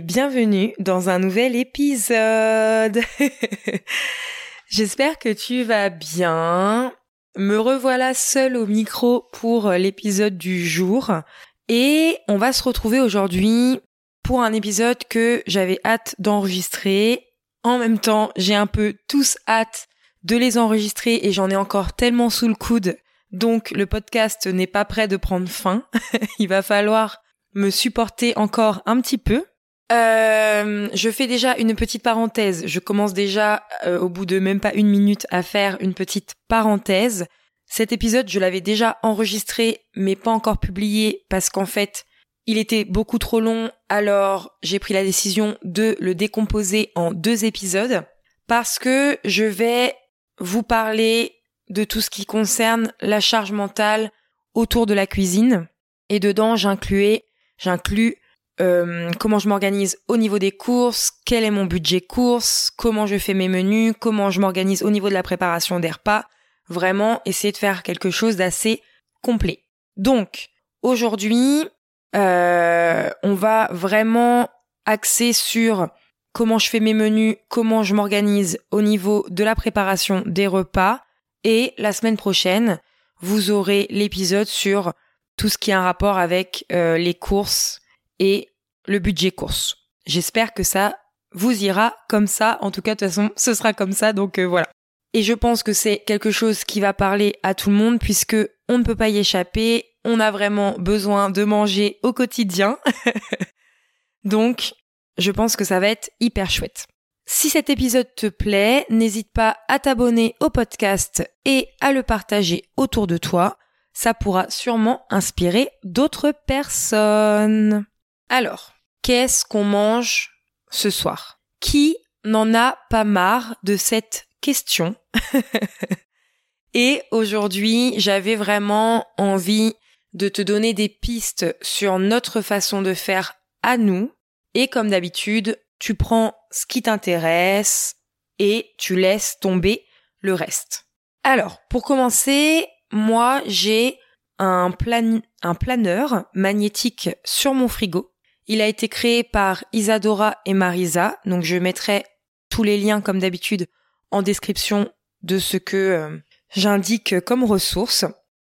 Bienvenue dans un nouvel épisode. J'espère que tu vas bien. Me revoilà seule au micro pour l'épisode du jour et on va se retrouver aujourd'hui pour un épisode que j'avais hâte d'enregistrer. En même temps, j'ai un peu tous hâte de les enregistrer et j'en ai encore tellement sous le coude. Donc le podcast n'est pas prêt de prendre fin. Il va falloir me supporter encore un petit peu. Euh, je fais déjà une petite parenthèse. Je commence déjà euh, au bout de même pas une minute à faire une petite parenthèse. Cet épisode, je l'avais déjà enregistré, mais pas encore publié parce qu'en fait, il était beaucoup trop long. Alors, j'ai pris la décision de le décomposer en deux épisodes parce que je vais vous parler de tout ce qui concerne la charge mentale autour de la cuisine. Et dedans, j'incluais, j'inclus euh, comment je m'organise au niveau des courses, quel est mon budget course, comment je fais mes menus, comment je m'organise au niveau de la préparation des repas. Vraiment, essayer de faire quelque chose d'assez complet. Donc, aujourd'hui, euh, on va vraiment axer sur comment je fais mes menus, comment je m'organise au niveau de la préparation des repas. Et la semaine prochaine, vous aurez l'épisode sur tout ce qui a un rapport avec euh, les courses et le budget course. J'espère que ça vous ira comme ça. En tout cas, de toute façon, ce sera comme ça. Donc euh, voilà. Et je pense que c'est quelque chose qui va parler à tout le monde puisque on ne peut pas y échapper. On a vraiment besoin de manger au quotidien. donc, je pense que ça va être hyper chouette. Si cet épisode te plaît, n'hésite pas à t'abonner au podcast et à le partager autour de toi. Ça pourra sûrement inspirer d'autres personnes. Alors, qu'est-ce qu'on mange ce soir? Qui n'en a pas marre de cette question? Et aujourd'hui, j'avais vraiment envie de te donner des pistes sur notre façon de faire à nous. Et comme d'habitude, tu prends ce qui t'intéresse et tu laisses tomber le reste. Alors, pour commencer, moi, j'ai un, plan un planeur magnétique sur mon frigo il a été créé par Isadora et Marisa, donc je mettrai tous les liens comme d'habitude en description de ce que euh, j'indique comme ressource.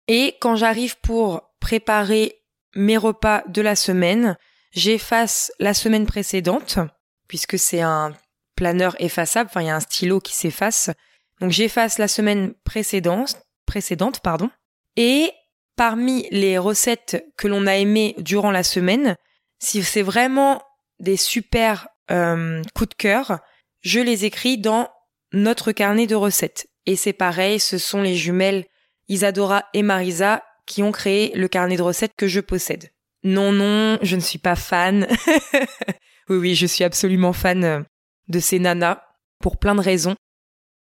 Et quand j'arrive pour préparer mes repas de la semaine, j'efface la semaine précédente, puisque c'est un planeur effaçable, enfin il y a un stylo qui s'efface. Donc j'efface la semaine précédente, précédente, pardon. Et parmi les recettes que l'on a aimées durant la semaine, si c'est vraiment des super euh, coups de cœur, je les écris dans notre carnet de recettes. Et c'est pareil, ce sont les jumelles Isadora et Marisa qui ont créé le carnet de recettes que je possède. Non, non, je ne suis pas fan. oui, oui, je suis absolument fan euh, de ces nanas pour plein de raisons.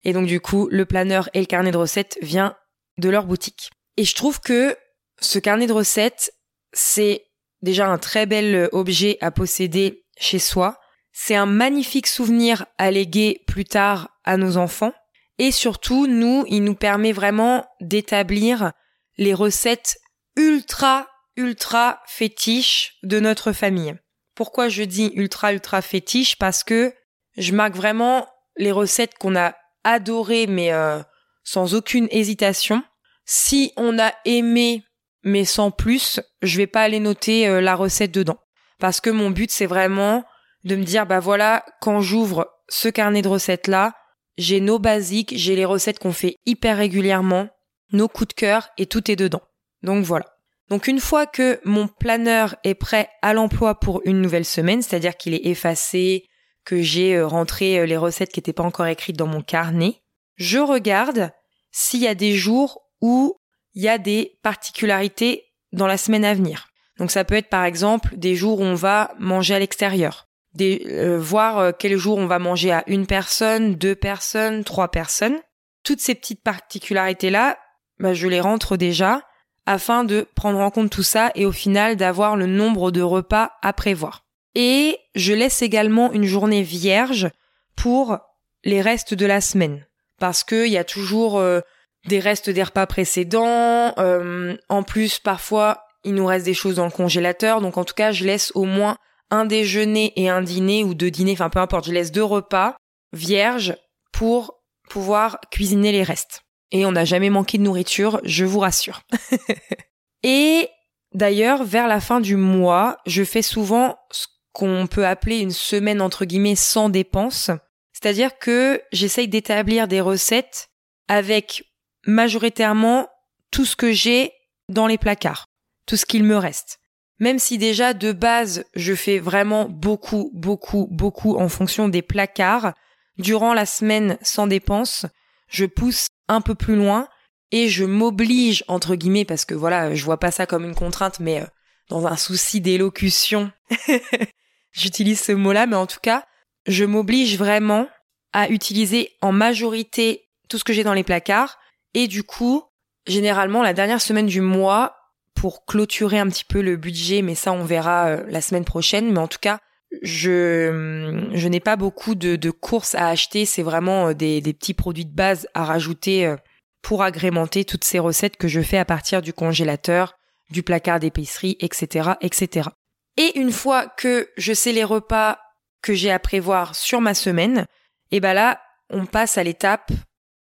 Et donc du coup, le planeur et le carnet de recettes vient de leur boutique. Et je trouve que ce carnet de recettes, c'est déjà un très bel euh, objet à posséder chez soi. C'est un magnifique souvenir à léguer plus tard à nos enfants. Et surtout, nous, il nous permet vraiment d'établir les recettes ultra, ultra fétiches de notre famille. Pourquoi je dis ultra, ultra fétiche Parce que je marque vraiment les recettes qu'on a adorées, mais euh, sans aucune hésitation. Si on a aimé mais sans plus, je vais pas aller noter euh, la recette dedans. Parce que mon but, c'est vraiment de me dire, bah voilà, quand j'ouvre ce carnet de recettes là, j'ai nos basiques, j'ai les recettes qu'on fait hyper régulièrement, nos coups de cœur et tout est dedans. Donc voilà. Donc une fois que mon planeur est prêt à l'emploi pour une nouvelle semaine, c'est-à-dire qu'il est effacé, que j'ai euh, rentré euh, les recettes qui n'étaient pas encore écrites dans mon carnet, je regarde s'il y a des jours où il y a des particularités dans la semaine à venir. Donc ça peut être par exemple des jours où on va manger à l'extérieur, des euh, voir euh, quel jour on va manger à une personne, deux personnes, trois personnes. Toutes ces petites particularités là, bah, je les rentre déjà afin de prendre en compte tout ça et au final d'avoir le nombre de repas à prévoir. Et je laisse également une journée vierge pour les restes de la semaine parce qu'il y a toujours euh, des restes des repas précédents. Euh, en plus, parfois, il nous reste des choses dans le congélateur. Donc, en tout cas, je laisse au moins un déjeuner et un dîner ou deux dîners, enfin peu importe, je laisse deux repas vierges pour pouvoir cuisiner les restes. Et on n'a jamais manqué de nourriture, je vous rassure. et d'ailleurs, vers la fin du mois, je fais souvent ce qu'on peut appeler une semaine entre guillemets sans dépenses. C'est-à-dire que j'essaye d'établir des recettes avec majoritairement tout ce que j'ai dans les placards, tout ce qu'il me reste. Même si déjà de base je fais vraiment beaucoup, beaucoup, beaucoup en fonction des placards, durant la semaine sans dépenses, je pousse un peu plus loin et je m'oblige, entre guillemets, parce que voilà, je vois pas ça comme une contrainte, mais euh, dans un souci d'élocution, j'utilise ce mot-là, mais en tout cas, je m'oblige vraiment à utiliser en majorité tout ce que j'ai dans les placards et du coup, généralement, la dernière semaine du mois, pour clôturer un petit peu le budget, mais ça on verra euh, la semaine prochaine. Mais en tout cas, je, hum, je n'ai pas beaucoup de, de courses à acheter. C'est vraiment euh, des, des, petits produits de base à rajouter euh, pour agrémenter toutes ces recettes que je fais à partir du congélateur, du placard d'épicerie, etc., etc. Et une fois que je sais les repas que j'ai à prévoir sur ma semaine, et eh ben là, on passe à l'étape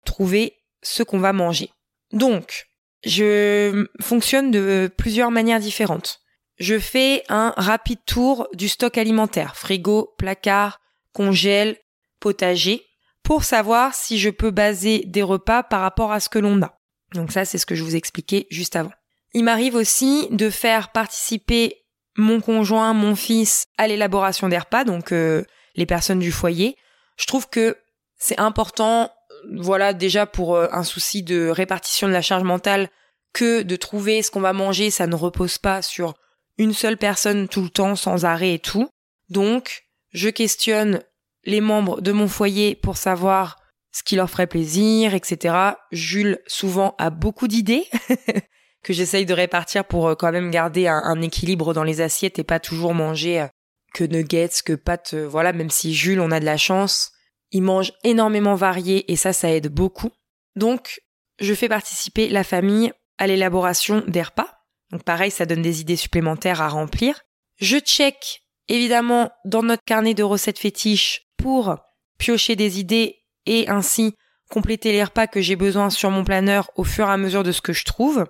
trouver ce qu'on va manger. Donc, je fonctionne de plusieurs manières différentes. Je fais un rapide tour du stock alimentaire, frigo, placard, congèle, potager, pour savoir si je peux baser des repas par rapport à ce que l'on a. Donc ça, c'est ce que je vous expliquais juste avant. Il m'arrive aussi de faire participer mon conjoint, mon fils à l'élaboration des repas, donc euh, les personnes du foyer. Je trouve que c'est important voilà déjà pour euh, un souci de répartition de la charge mentale que de trouver ce qu'on va manger, ça ne repose pas sur une seule personne tout le temps sans arrêt et tout. Donc, je questionne les membres de mon foyer pour savoir ce qui leur ferait plaisir, etc. Jules souvent a beaucoup d'idées que j'essaye de répartir pour euh, quand même garder un, équilibre dans les assiettes et pas toujours manger euh, que nuggets, que pâtes, voilà, même si Jules, on a de la chance, il mange énormément varié et ça, ça aide beaucoup. Donc, je fais participer la famille à l'élaboration des repas. Donc pareil, ça donne des idées supplémentaires à remplir. Je check évidemment dans notre carnet de recettes fétiches pour piocher des idées et ainsi compléter les repas que j'ai besoin sur mon planeur au fur et à mesure de ce que je trouve.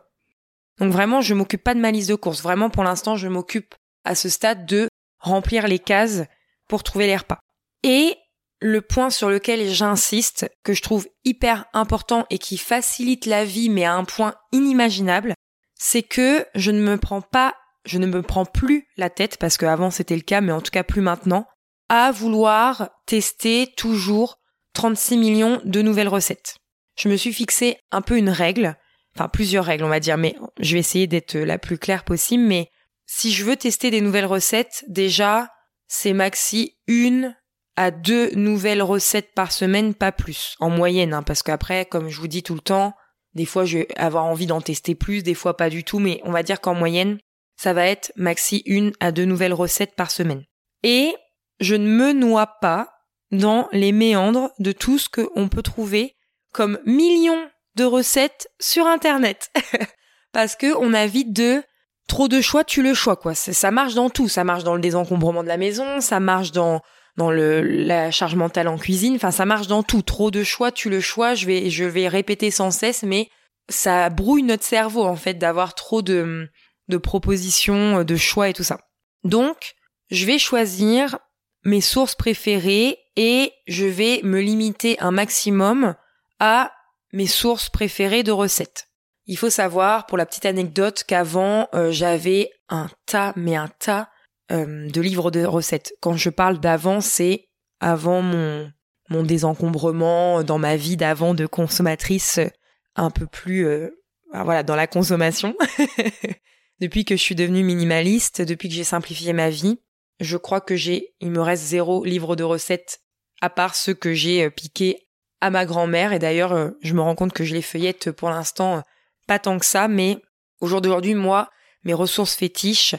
Donc vraiment, je m'occupe pas de ma liste de courses. Vraiment, pour l'instant, je m'occupe à ce stade de remplir les cases pour trouver les repas. Et le point sur lequel j'insiste, que je trouve hyper important et qui facilite la vie mais à un point inimaginable, c'est que je ne me prends pas, je ne me prends plus la tête, parce qu'avant c'était le cas, mais en tout cas plus maintenant, à vouloir tester toujours 36 millions de nouvelles recettes. Je me suis fixé un peu une règle, enfin plusieurs règles on va dire, mais je vais essayer d'être la plus claire possible, mais si je veux tester des nouvelles recettes, déjà, c'est maxi une à deux nouvelles recettes par semaine, pas plus, en moyenne, hein, parce qu'après, comme je vous dis tout le temps, des fois je vais avoir envie d'en tester plus, des fois pas du tout, mais on va dire qu'en moyenne, ça va être maxi une à deux nouvelles recettes par semaine. Et je ne me noie pas dans les méandres de tout ce qu'on peut trouver comme millions de recettes sur internet. parce que on a vite de trop de choix, tu le choix, quoi. Ça marche dans tout. Ça marche dans le désencombrement de la maison, ça marche dans dans le la charge mentale en cuisine. Enfin, ça marche dans tout. Trop de choix, tu le choix. Je vais je vais répéter sans cesse, mais ça brouille notre cerveau en fait d'avoir trop de de propositions, de choix et tout ça. Donc, je vais choisir mes sources préférées et je vais me limiter un maximum à mes sources préférées de recettes. Il faut savoir, pour la petite anecdote, qu'avant, euh, j'avais un tas, mais un tas euh, de livres de recettes. Quand je parle d'avant, c'est avant mon, mon désencombrement dans ma vie d'avant de consommatrice un peu plus euh, bah voilà dans la consommation. depuis que je suis devenue minimaliste, depuis que j'ai simplifié ma vie, je crois que j'ai il me reste zéro livre de recettes à part ceux que j'ai euh, piqués à ma grand-mère et d'ailleurs je me rends compte que je les feuillette pour l'instant pas tant que ça mais au jour d'aujourd'hui moi mes ressources fétiches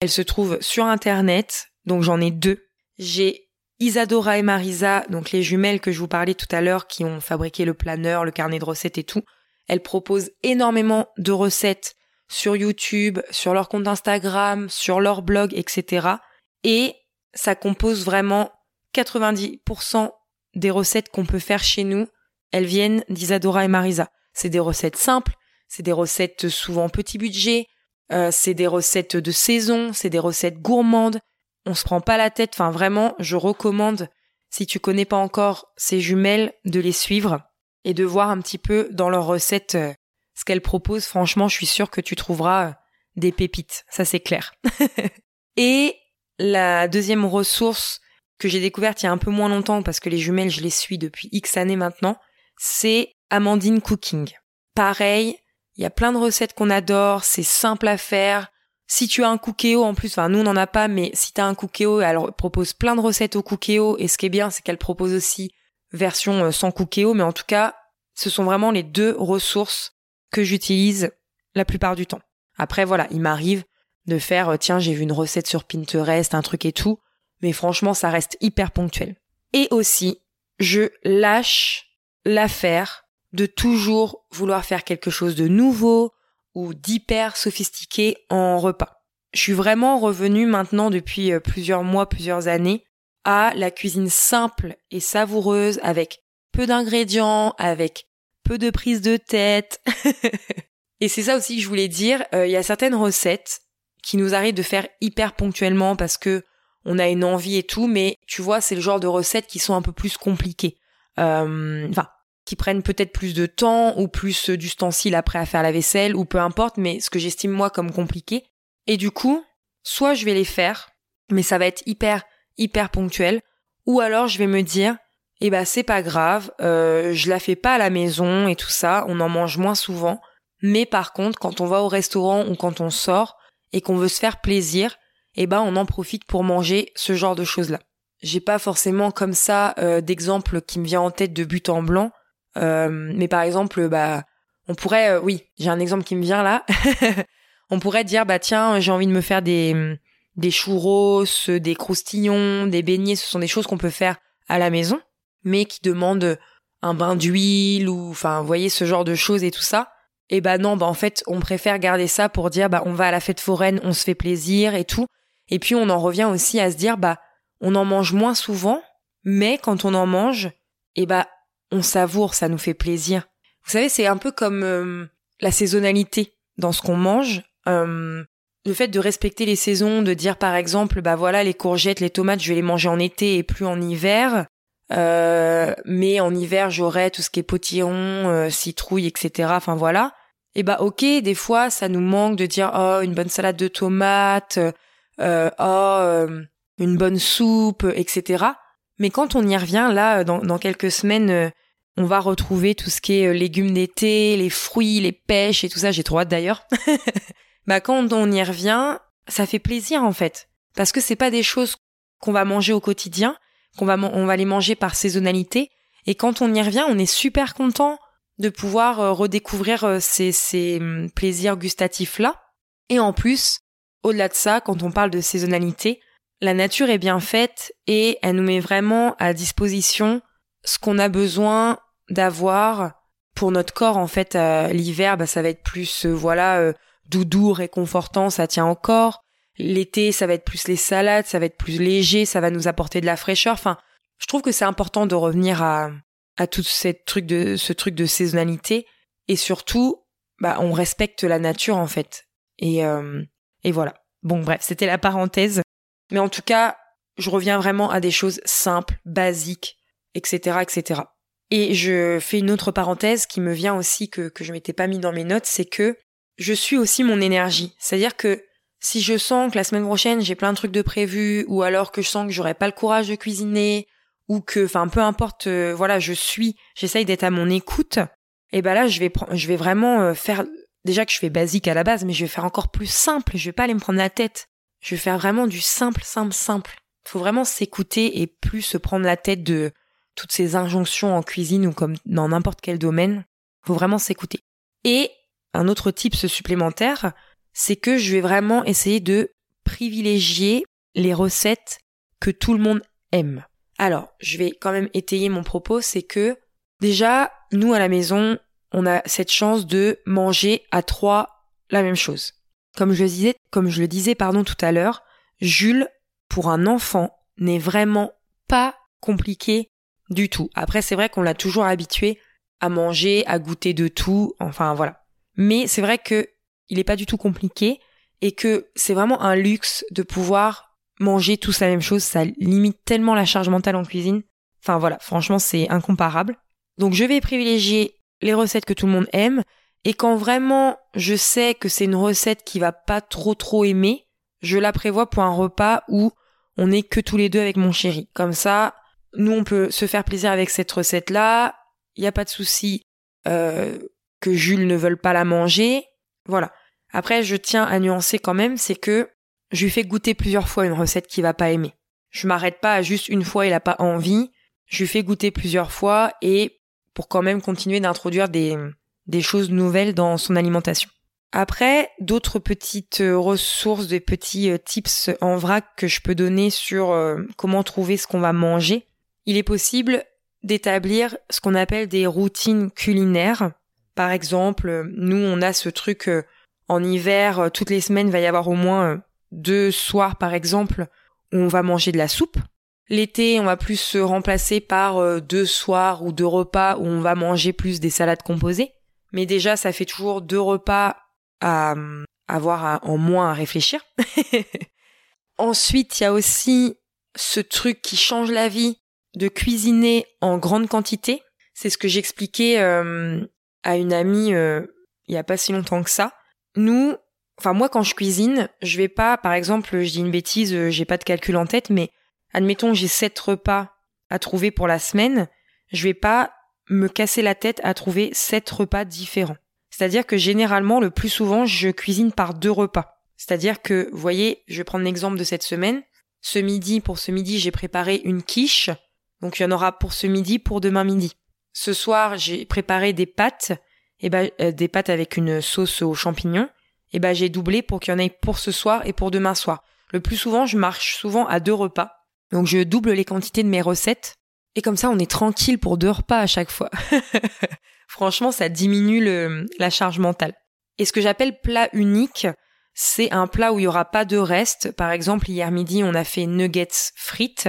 elle se trouve sur Internet, donc j'en ai deux. J'ai Isadora et Marisa, donc les jumelles que je vous parlais tout à l'heure, qui ont fabriqué le planeur, le carnet de recettes et tout. Elles proposent énormément de recettes sur YouTube, sur leur compte Instagram, sur leur blog, etc. Et ça compose vraiment 90% des recettes qu'on peut faire chez nous. Elles viennent d'Isadora et Marisa. C'est des recettes simples, c'est des recettes souvent petit budget, euh, c'est des recettes de saison, c'est des recettes gourmandes. On se prend pas la tête. Enfin, vraiment, je recommande, si tu connais pas encore ces jumelles, de les suivre et de voir un petit peu dans leurs recettes euh, ce qu'elles proposent. Franchement, je suis sûre que tu trouveras euh, des pépites. Ça, c'est clair. et la deuxième ressource que j'ai découverte il y a un peu moins longtemps parce que les jumelles, je les suis depuis X années maintenant, c'est Amandine Cooking. Pareil, il y a plein de recettes qu'on adore, c'est simple à faire. Si tu as un cookéo en plus, enfin nous on n'en a pas, mais si tu as un cookéo, elle propose plein de recettes au cookéo et ce qui est bien c'est qu'elle propose aussi version euh, sans cookéo, mais en tout cas ce sont vraiment les deux ressources que j'utilise la plupart du temps. Après voilà, il m'arrive de faire euh, tiens j'ai vu une recette sur Pinterest, un truc et tout, mais franchement ça reste hyper ponctuel. Et aussi je lâche l'affaire de toujours vouloir faire quelque chose de nouveau ou d'hyper sophistiqué en repas. Je suis vraiment revenue maintenant depuis euh, plusieurs mois, plusieurs années à la cuisine simple et savoureuse avec peu d'ingrédients, avec peu de prise de tête. et c'est ça aussi que je voulais dire. Euh, il y a certaines recettes qui nous arrivent de faire hyper ponctuellement parce que on a une envie et tout, mais tu vois, c'est le genre de recettes qui sont un peu plus compliquées. Euh, enfin, qui prennent peut-être plus de temps ou plus d'ustensiles après à faire la vaisselle ou peu importe, mais ce que j'estime moi comme compliqué. Et du coup, soit je vais les faire, mais ça va être hyper hyper ponctuel, ou alors je vais me dire, eh ben c'est pas grave, euh, je la fais pas à la maison et tout ça, on en mange moins souvent, mais par contre quand on va au restaurant ou quand on sort et qu'on veut se faire plaisir, eh ben on en profite pour manger ce genre de choses là. J'ai pas forcément comme ça euh, d'exemple qui me vient en tête de but en blanc, euh, mais par exemple, bah, on pourrait, euh, oui, j'ai un exemple qui me vient là. on pourrait dire, bah tiens, j'ai envie de me faire des des churros, des croustillons, des beignets. Ce sont des choses qu'on peut faire à la maison, mais qui demandent un bain d'huile ou, enfin, vous voyez ce genre de choses et tout ça. Et bah non, bah en fait, on préfère garder ça pour dire, bah on va à la fête foraine, on se fait plaisir et tout. Et puis on en revient aussi à se dire, bah on en mange moins souvent, mais quand on en mange, et bah on savoure, ça nous fait plaisir. Vous savez, c'est un peu comme euh, la saisonnalité dans ce qu'on mange. Euh, le fait de respecter les saisons, de dire par exemple, bah voilà, les courgettes, les tomates, je vais les manger en été et plus en hiver. Euh, mais en hiver, j'aurai tout ce qui est potillon, citrouille, etc. Enfin voilà. Et bah ok, des fois, ça nous manque de dire oh une bonne salade de tomates, oh une bonne soupe, etc. Mais quand on y revient, là, dans, dans quelques semaines, euh, on va retrouver tout ce qui est euh, légumes d'été, les fruits, les pêches et tout ça. J'ai trop hâte d'ailleurs. bah quand on y revient, ça fait plaisir en fait, parce que c'est pas des choses qu'on va manger au quotidien, qu'on va on va les manger par saisonnalité. Et quand on y revient, on est super content de pouvoir euh, redécouvrir ces, ces hum, plaisirs gustatifs là. Et en plus, au-delà de ça, quand on parle de saisonnalité, la nature est bien faite et elle nous met vraiment à disposition ce qu'on a besoin d'avoir pour notre corps en fait l'hiver bah, ça va être plus euh, voilà euh, doudou réconfortant ça tient encore l'été ça va être plus les salades ça va être plus léger ça va nous apporter de la fraîcheur. Enfin je trouve que c'est important de revenir à à tout cette truc de ce truc de saisonnalité et surtout bah on respecte la nature en fait. Et euh, et voilà. Bon bref c'était la parenthèse mais en tout cas, je reviens vraiment à des choses simples, basiques, etc., etc. Et je fais une autre parenthèse qui me vient aussi que, que je m'étais pas mis dans mes notes, c'est que je suis aussi mon énergie. C'est-à-dire que si je sens que la semaine prochaine j'ai plein de trucs de prévu, ou alors que je sens que j'aurai pas le courage de cuisiner, ou que, enfin, peu importe, euh, voilà, je suis, j'essaye d'être à mon écoute, et ben là, je vais, je vais vraiment euh, faire, déjà que je fais basique à la base, mais je vais faire encore plus simple, je vais pas aller me prendre la tête. Je vais faire vraiment du simple, simple, simple. Faut vraiment s'écouter et plus se prendre la tête de toutes ces injonctions en cuisine ou comme dans n'importe quel domaine. Faut vraiment s'écouter. Et un autre tips supplémentaire, c'est que je vais vraiment essayer de privilégier les recettes que tout le monde aime. Alors, je vais quand même étayer mon propos, c'est que déjà, nous à la maison, on a cette chance de manger à trois la même chose. Comme je le disais, pardon tout à l'heure, Jules, pour un enfant, n'est vraiment pas compliqué du tout. Après, c'est vrai qu'on l'a toujours habitué à manger, à goûter de tout, enfin voilà. Mais c'est vrai que il est pas du tout compliqué et que c'est vraiment un luxe de pouvoir manger tous la même chose, ça limite tellement la charge mentale en cuisine. Enfin voilà, franchement, c'est incomparable. Donc je vais privilégier les recettes que tout le monde aime et quand vraiment je sais que c'est une recette qui va pas trop trop aimer, je la prévois pour un repas où on est que tous les deux avec mon chéri. Comme ça, nous on peut se faire plaisir avec cette recette là. Il n'y a pas de souci euh, que Jules ne veuille pas la manger. Voilà. Après, je tiens à nuancer quand même, c'est que je lui fais goûter plusieurs fois une recette qu'il va pas aimer. Je m'arrête pas à juste une fois il a pas envie. Je lui fais goûter plusieurs fois et pour quand même continuer d'introduire des, des choses nouvelles dans son alimentation. Après, d'autres petites euh, ressources, des petits euh, tips en vrac que je peux donner sur euh, comment trouver ce qu'on va manger. Il est possible d'établir ce qu'on appelle des routines culinaires. Par exemple, nous, on a ce truc en hiver, toutes les semaines, il va y avoir au moins deux soirs, par exemple, où on va manger de la soupe. L'été, on va plus se remplacer par deux soirs ou deux repas où on va manger plus des salades composées. Mais déjà, ça fait toujours deux repas à avoir en moins à réfléchir. Ensuite, il y a aussi ce truc qui change la vie de cuisiner en grande quantité. C'est ce que j'expliquais euh, à une amie euh, il y a pas si longtemps que ça. Nous, enfin moi quand je cuisine, je vais pas, par exemple, je dis une bêtise, euh, j'ai pas de calcul en tête, mais admettons j'ai sept repas à trouver pour la semaine, je vais pas me casser la tête à trouver sept repas différents. C'est-à-dire que généralement, le plus souvent, je cuisine par deux repas. C'est-à-dire que, vous voyez, je vais prendre l'exemple de cette semaine. Ce midi, pour ce midi, j'ai préparé une quiche. Donc il y en aura pour ce midi, pour demain midi. Ce soir, j'ai préparé des pâtes, et ben euh, des pâtes avec une sauce aux champignons. Et ben j'ai doublé pour qu'il y en ait pour ce soir et pour demain soir. Le plus souvent, je marche souvent à deux repas. Donc je double les quantités de mes recettes et comme ça, on est tranquille pour deux repas à chaque fois. Franchement, ça diminue le, la charge mentale. Et ce que j'appelle plat unique, c'est un plat où il y aura pas de reste. Par exemple, hier midi, on a fait nuggets frites.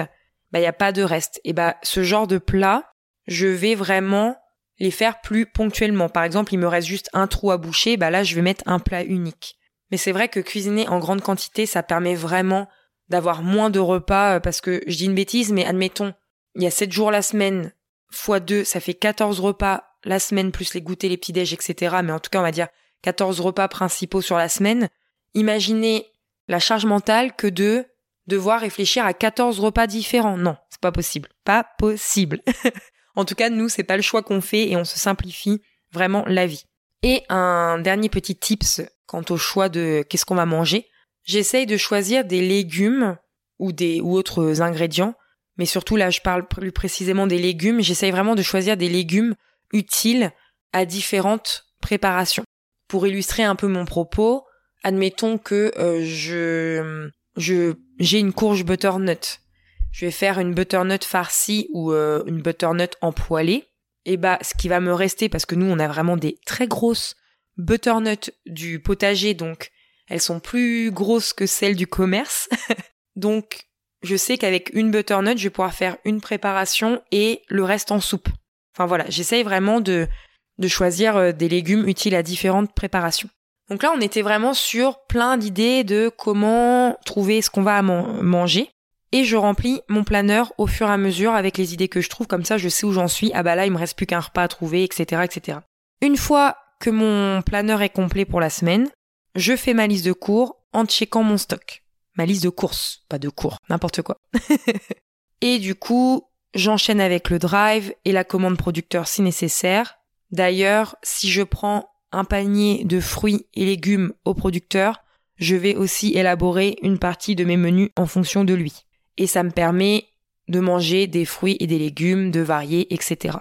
Bah, il y a pas de reste. Et bah, ce genre de plat, je vais vraiment les faire plus ponctuellement. Par exemple, il me reste juste un trou à boucher. Bah là, je vais mettre un plat unique. Mais c'est vrai que cuisiner en grande quantité, ça permet vraiment d'avoir moins de repas euh, parce que je dis une bêtise, mais admettons, il y a 7 jours la semaine, fois 2, ça fait 14 repas la semaine, plus les goûters, les petits déj, etc. Mais en tout cas, on va dire 14 repas principaux sur la semaine. Imaginez la charge mentale que de devoir réfléchir à 14 repas différents. Non, c'est pas possible. Pas possible. en tout cas, nous, c'est pas le choix qu'on fait et on se simplifie vraiment la vie. Et un dernier petit tips quant au choix de qu'est-ce qu'on va manger. J'essaye de choisir des légumes ou des, ou autres ingrédients mais surtout là je parle plus précisément des légumes, j'essaye vraiment de choisir des légumes utiles à différentes préparations. Pour illustrer un peu mon propos, admettons que euh, je je j'ai une courge butternut. Je vais faire une butternut farcie ou euh, une butternut empoilée. Et bah ce qui va me rester parce que nous on a vraiment des très grosses butternuts du potager donc elles sont plus grosses que celles du commerce. donc je sais qu'avec une butternut, je vais pouvoir faire une préparation et le reste en soupe. Enfin voilà, j'essaye vraiment de, de choisir euh, des légumes utiles à différentes préparations. Donc là, on était vraiment sur plein d'idées de comment trouver ce qu'on va manger. Et je remplis mon planeur au fur et à mesure avec les idées que je trouve, comme ça je sais où j'en suis. Ah bah là, il me reste plus qu'un repas à trouver, etc., etc. Une fois que mon planeur est complet pour la semaine, je fais ma liste de cours en checkant mon stock ma liste de courses, pas de cours, n'importe quoi. et du coup, j'enchaîne avec le drive et la commande producteur si nécessaire. D'ailleurs, si je prends un panier de fruits et légumes au producteur, je vais aussi élaborer une partie de mes menus en fonction de lui. Et ça me permet de manger des fruits et des légumes, de varier, etc.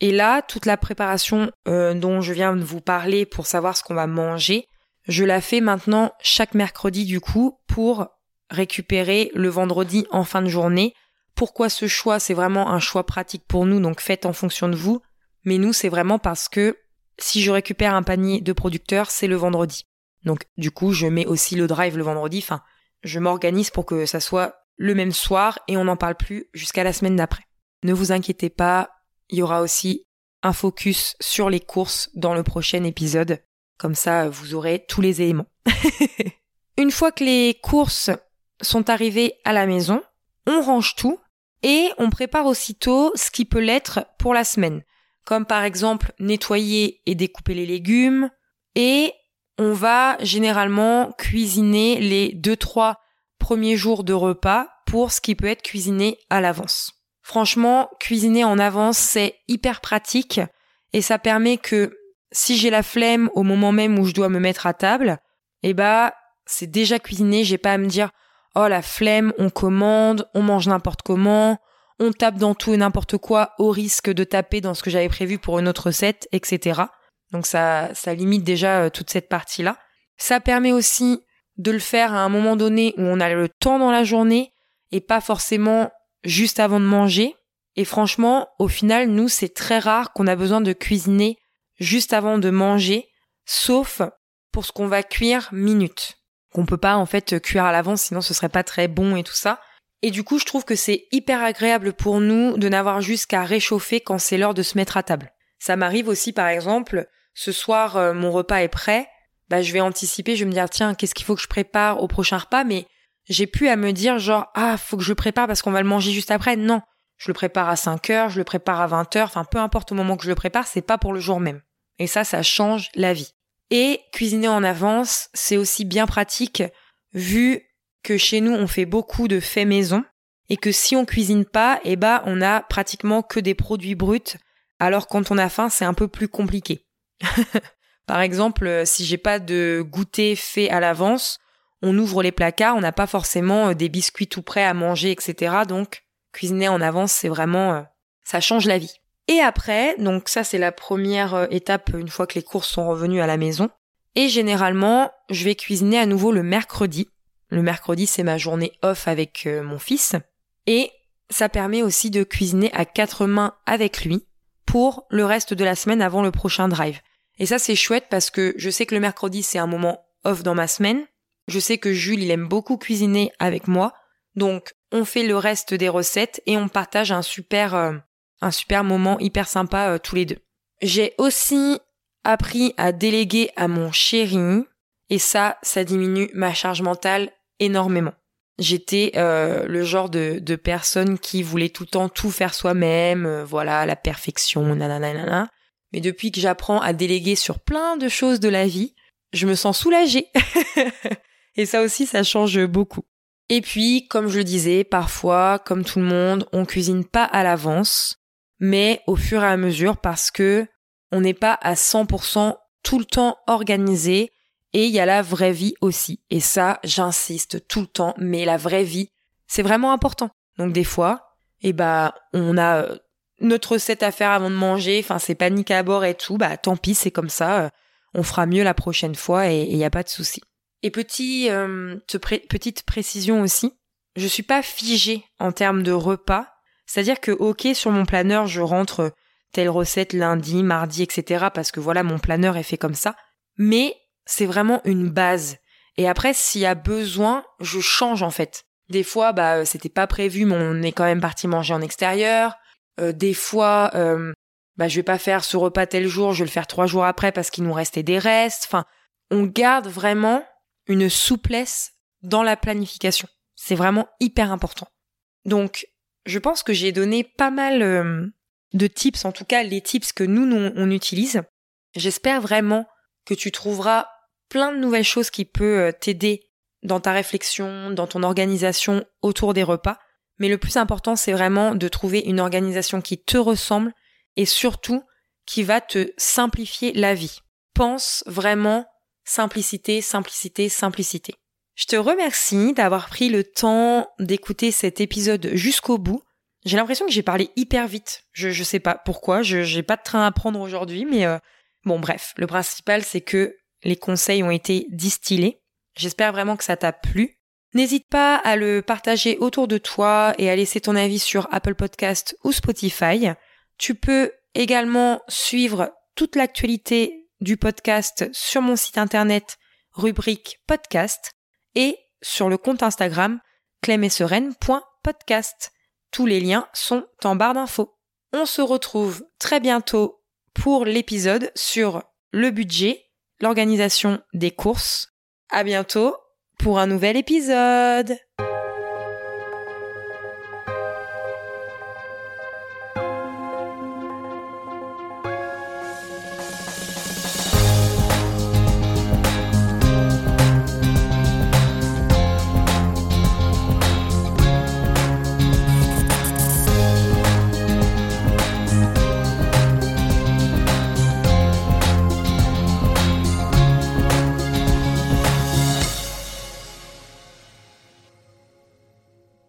Et là, toute la préparation euh, dont je viens de vous parler pour savoir ce qu'on va manger, je la fais maintenant chaque mercredi du coup pour récupérer le vendredi en fin de journée. Pourquoi ce choix? C'est vraiment un choix pratique pour nous, donc faites en fonction de vous. Mais nous, c'est vraiment parce que si je récupère un panier de producteurs, c'est le vendredi. Donc du coup, je mets aussi le drive le vendredi. Enfin, je m'organise pour que ça soit le même soir et on n'en parle plus jusqu'à la semaine d'après. Ne vous inquiétez pas, il y aura aussi un focus sur les courses dans le prochain épisode. Comme ça, vous aurez tous les éléments. Une fois que les courses sont arrivées à la maison, on range tout et on prépare aussitôt ce qui peut l'être pour la semaine. Comme par exemple nettoyer et découper les légumes. Et on va généralement cuisiner les 2-3 premiers jours de repas pour ce qui peut être cuisiné à l'avance. Franchement, cuisiner en avance, c'est hyper pratique et ça permet que si j'ai la flemme au moment même où je dois me mettre à table, eh bah, c'est déjà cuisiné, j'ai pas à me dire oh la flemme, on commande, on mange n'importe comment, on tape dans tout et n'importe quoi au risque de taper dans ce que j'avais prévu pour une autre recette, etc. Donc ça, ça limite déjà euh, toute cette partie-là. Ça permet aussi de le faire à un moment donné où on a le temps dans la journée et pas forcément juste avant de manger. Et franchement, au final, nous, c'est très rare qu'on a besoin de cuisiner juste avant de manger, sauf pour ce qu'on va cuire minutes. Qu'on peut pas, en fait, cuire à l'avance, sinon ce serait pas très bon et tout ça. Et du coup, je trouve que c'est hyper agréable pour nous de n'avoir juste qu'à réchauffer quand c'est l'heure de se mettre à table. Ça m'arrive aussi, par exemple, ce soir, euh, mon repas est prêt, bah, je vais anticiper, je vais me dire, tiens, qu'est-ce qu'il faut que je prépare au prochain repas, mais j'ai plus à me dire, genre, ah, faut que je le prépare parce qu'on va le manger juste après. Non. Je le prépare à 5 heures, je le prépare à 20 heures, enfin, peu importe au moment que je le prépare, c'est pas pour le jour même. Et ça, ça change la vie. Et cuisiner en avance, c'est aussi bien pratique vu que chez nous on fait beaucoup de faits maison et que si on cuisine pas, eh ben on a pratiquement que des produits bruts, alors quand on a faim c'est un peu plus compliqué. Par exemple, euh, si j'ai pas de goûter fait à l'avance, on ouvre les placards, on n'a pas forcément euh, des biscuits tout prêts à manger, etc. Donc cuisiner en avance, c'est vraiment euh, ça change la vie. Et après, donc ça c'est la première étape une fois que les courses sont revenues à la maison. Et généralement, je vais cuisiner à nouveau le mercredi. Le mercredi, c'est ma journée off avec euh, mon fils. Et ça permet aussi de cuisiner à quatre mains avec lui pour le reste de la semaine avant le prochain drive. Et ça, c'est chouette parce que je sais que le mercredi, c'est un moment off dans ma semaine. Je sais que Jules, il aime beaucoup cuisiner avec moi. Donc, on fait le reste des recettes et on partage un super, euh, un super moment hyper sympa euh, tous les deux. J'ai aussi appris à déléguer à mon chéri et ça, ça diminue ma charge mentale énormément. J'étais euh, le genre de, personne qui voulait tout le temps tout faire soi-même, euh, voilà, la perfection, nanana. Mais depuis que j'apprends à déléguer sur plein de choses de la vie, je me sens soulagée. Et ça aussi, ça change beaucoup. Et puis, comme je le disais, parfois, comme tout le monde, on cuisine pas à l'avance, mais au fur et à mesure parce que on n'est pas à 100% tout le temps organisé et il y a la vraie vie aussi. Et ça, j'insiste tout le temps, mais la vraie vie, c'est vraiment important. Donc des fois, eh bah, on a euh, notre recette à faire avant de manger, enfin c'est panique à bord et tout, bah tant pis, c'est comme ça, euh, on fera mieux la prochaine fois et il n'y a pas de souci. Et petit, euh, petite précision aussi, je suis pas figée en termes de repas, c'est-à-dire que ok sur mon planeur je rentre telle recette lundi, mardi, etc. parce que voilà mon planeur est fait comme ça, mais c'est vraiment une base. Et après, s'il y a besoin, je change en fait. Des fois, bah, euh, c'était pas prévu, mais on est quand même parti manger en extérieur. Euh, des fois, euh, bah, je vais pas faire ce repas tel jour, je vais le faire trois jours après parce qu'il nous restait des restes. Enfin, on garde vraiment une souplesse dans la planification. C'est vraiment hyper important. Donc, je pense que j'ai donné pas mal de tips, en tout cas les tips que nous, nous on utilise. J'espère vraiment que tu trouveras plein de nouvelles choses qui peuvent euh, t'aider dans ta réflexion, dans ton organisation autour des repas. Mais le plus important, c'est vraiment de trouver une organisation qui te ressemble et surtout qui va te simplifier la vie. Pense vraiment simplicité, simplicité, simplicité. Je te remercie d'avoir pris le temps d'écouter cet épisode jusqu'au bout. J'ai l'impression que j'ai parlé hyper vite. Je, je sais pas pourquoi, je j'ai pas de train à prendre aujourd'hui, mais euh, Bon bref, le principal c'est que les conseils ont été distillés. J'espère vraiment que ça t'a plu. N'hésite pas à le partager autour de toi et à laisser ton avis sur Apple Podcast ou Spotify. Tu peux également suivre toute l'actualité du podcast sur mon site internet rubrique podcast et sur le compte Instagram clemessereine.podcast. Tous les liens sont en barre d'infos. On se retrouve très bientôt pour l'épisode sur le budget, l'organisation des courses. À bientôt pour un nouvel épisode.